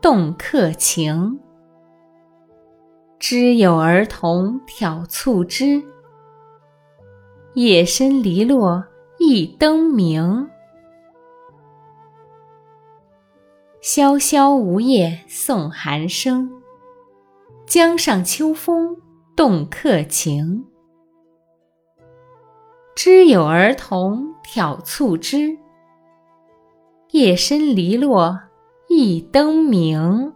动客情。知有儿童挑促织，夜深篱落一灯明。萧萧梧叶送寒声，江上秋风动客情。知有儿童挑促织，夜深篱落一灯明。